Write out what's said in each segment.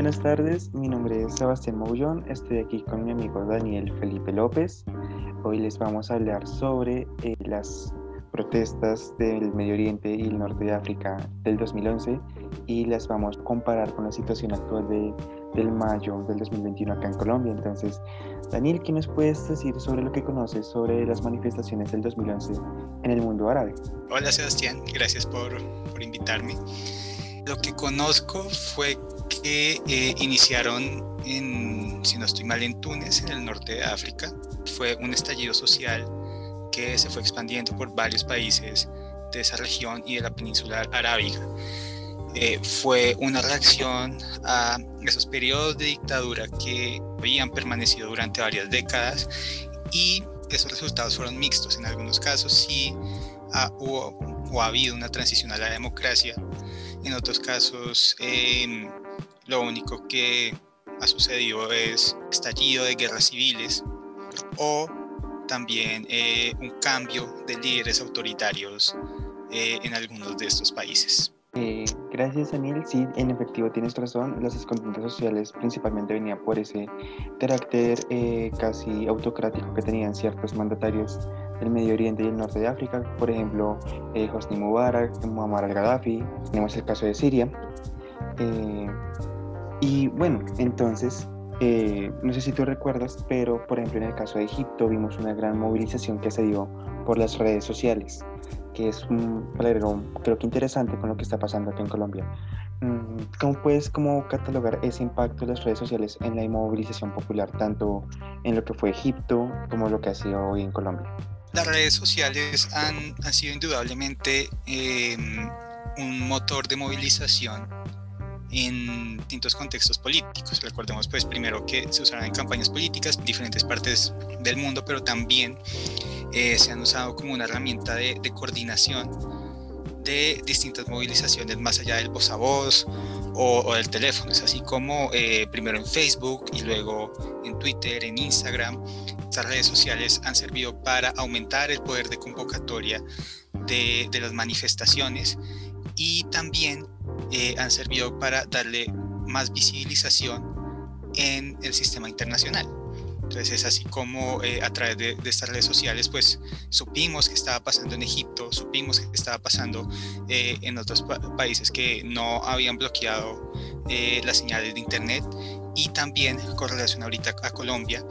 buenas tardes, mi nombre es Sebastián Maullón, estoy aquí con mi amigo Daniel Felipe López. Hoy les vamos a hablar sobre eh, las protestas del Medio Oriente y el Norte de África del 2011 y las vamos a comparar con la situación actual de, del mayo del 2021 acá en Colombia. Entonces, Daniel, ¿qué nos puedes decir sobre lo que conoces sobre las manifestaciones del 2011 en el mundo árabe? Hola Sebastián, gracias por, por invitarme. Lo que conozco fue que eh, iniciaron en, si no estoy mal, en Túnez, en el norte de África. Fue un estallido social que se fue expandiendo por varios países de esa región y de la península arábiga. Eh, fue una reacción a esos periodos de dictadura que habían permanecido durante varias décadas y esos resultados fueron mixtos. En algunos casos sí hubo o ha habido una transición a la democracia, en otros casos em, lo único que ha sucedido es estallido de guerras civiles o también eh, un cambio de líderes autoritarios eh, en algunos de estos países. Eh, gracias, Daniel. Sí, en efectivo tienes razón. Las descontentas sociales principalmente venían por ese carácter casi autocrático que tenían ciertos mandatarios del Medio Oriente y el norte de África. Por ejemplo, Hosni Mubarak, Muammar al-Gaddafi. Tenemos el caso de Siria. Y bueno, entonces eh, no sé si tú recuerdas, pero por ejemplo en el caso de Egipto vimos una gran movilización que se dio por las redes sociales, que es un algo creo que interesante con lo que está pasando aquí en Colombia. Mm, ¿Cómo puedes cómo catalogar ese impacto de las redes sociales en la movilización popular, tanto en lo que fue Egipto como lo que ha sido hoy en Colombia? Las redes sociales han, han sido indudablemente eh, un motor de movilización en distintos contextos políticos. Recordemos pues primero que se usaron en campañas políticas en diferentes partes del mundo, pero también eh, se han usado como una herramienta de, coordinación de distintas movilizaciones más allá del voz a voz o, del teléfono. Es así como eh, primero en Facebook y luego en Twitter, en Instagram. Estas redes sociales han servido para aumentar el poder de convocatoria de, de las manifestaciones y también eh, han servido para darle más visibilización en el sistema internacional. Entonces es así como eh, a través de, estas redes sociales pues supimos que estaba pasando en Egipto, supimos que estaba pasando eh, en otros países que no habían bloqueado las señales de internet y también con relación ahorita a Colombia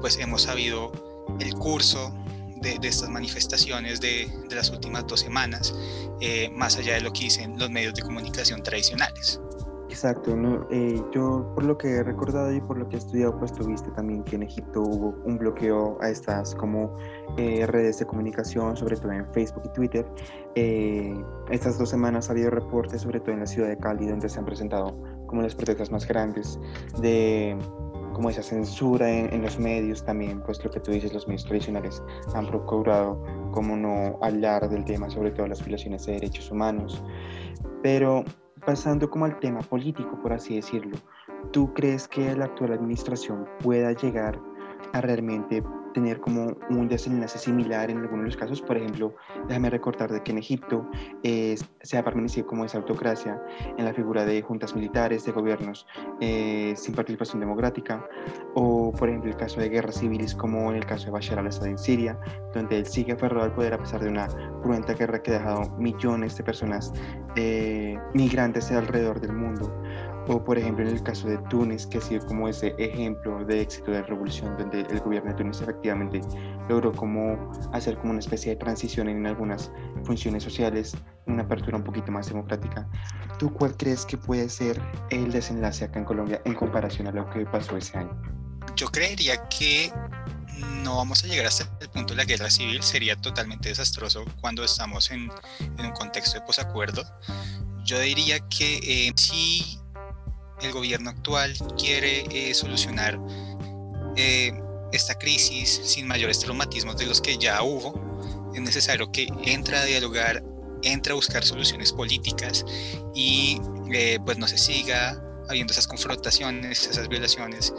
pues hemos sabido el curso de, estas manifestaciones de, de, las últimas dos semanas, eh, más allá de lo que dicen los medios de comunicación tradicionales. Exacto, ¿no? Eh, yo por lo que he recordado y por lo que he estudiado, pues tuviste también que en Egipto hubo un bloqueo a estas como eh, redes de comunicación, sobre todo en Facebook y Twitter. estas dos semanas ha habido reportes, sobre todo en la ciudad de Cali, donde se han presentado como las protestas más grandes de como esa censura en, los medios también, pues lo que tú dices, los medios tradicionales han procurado como no hablar del tema, sobre todo las violaciones de derechos humanos. Pero pasando como al tema político, por así decirlo, ¿tú crees que la actual administración pueda llegar a realmente tener como un desenlace similar en algunos de los casos. Por ejemplo, déjame recordar de que en Egipto se ha permanecido como esa autocracia en la figura de juntas militares, de gobiernos eh, sin participación democrática, o por ejemplo el caso de guerras civiles como en el caso de Bashar al-Assad en Siria, donde él sigue aferrado al poder a pesar de una cruenta guerra que ha dejado millones de personas eh, migrantes alrededor del mundo o por ejemplo en el caso de Túnez, que ha sido como ese ejemplo de éxito de revolución, donde el gobierno de Túnez efectivamente logró como hacer como una especie de transición en algunas funciones sociales, una apertura un poquito más democrática. ¿Tú cuál crees que puede ser el desenlace acá en Colombia en comparación a lo que pasó ese año? Yo creería que no vamos a llegar hasta el punto de la guerra civil, sería totalmente desastroso cuando estamos en, en un contexto de posacuerdo. Yo diría que eh, si el gobierno actual quiere eh, solucionar eh, esta crisis sin mayores traumatismos de los que ya hubo, es necesario que entre a dialogar, entre a buscar soluciones políticas y eh, pues no se siga habiendo esas confrontaciones, esas violaciones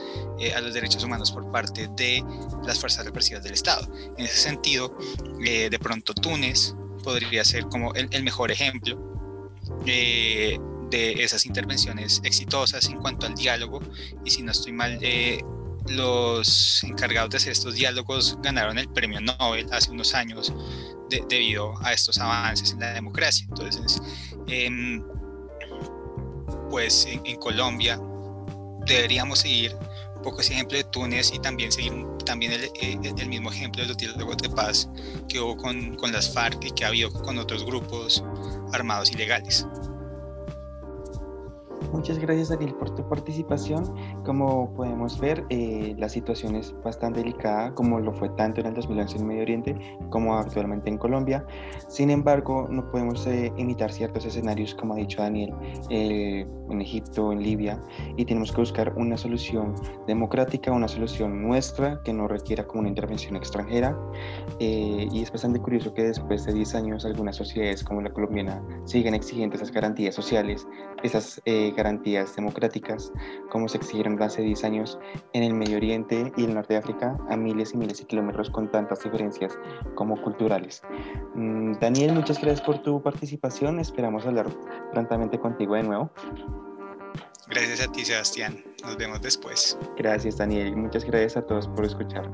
a los derechos humanos por parte de las fuerzas represivas del Estado. En ese sentido, de pronto Túnez podría ser como el, el mejor ejemplo de esas intervenciones exitosas en cuanto al diálogo y si no estoy mal, eh, los encargados de hacer estos diálogos ganaron el premio Nobel hace unos años debido a estos avances en la democracia. Entonces, em, pues en, Colombia deberíamos seguir un poco ese ejemplo de Túnez y también seguir también el, el, mismo ejemplo de los diálogos de paz que hubo con, con las FARC y que ha habido con otros grupos armados ilegales. Muchas gracias Daniel por tu participación. Como podemos ver, eh, la situación es bastante delicada, como lo fue tanto en el 2011 en Medio Oriente como actualmente en Colombia. Sin embargo, no podemos eh, imitar ciertos escenarios, como ha dicho Daniel, eh, en Egipto, en Libia, y tenemos que buscar una solución democrática, una solución nuestra que no requiera como una intervención extranjera. y es bastante curioso que después de 10 años algunas sociedades como la colombiana siguen exigiendo esas garantías sociales, esas garantías democráticas, como se exigieron hace 10 años en el Medio Oriente y el Norte de África, a miles y miles de kilómetros con tantas diferencias como culturales. Mm, Daniel, muchas gracias por tu participación. Esperamos hablar prontamente contigo de nuevo. Gracias a ti, Sebastián. Nos vemos después. Gracias, Daniel. Muchas gracias a todos por escuchar.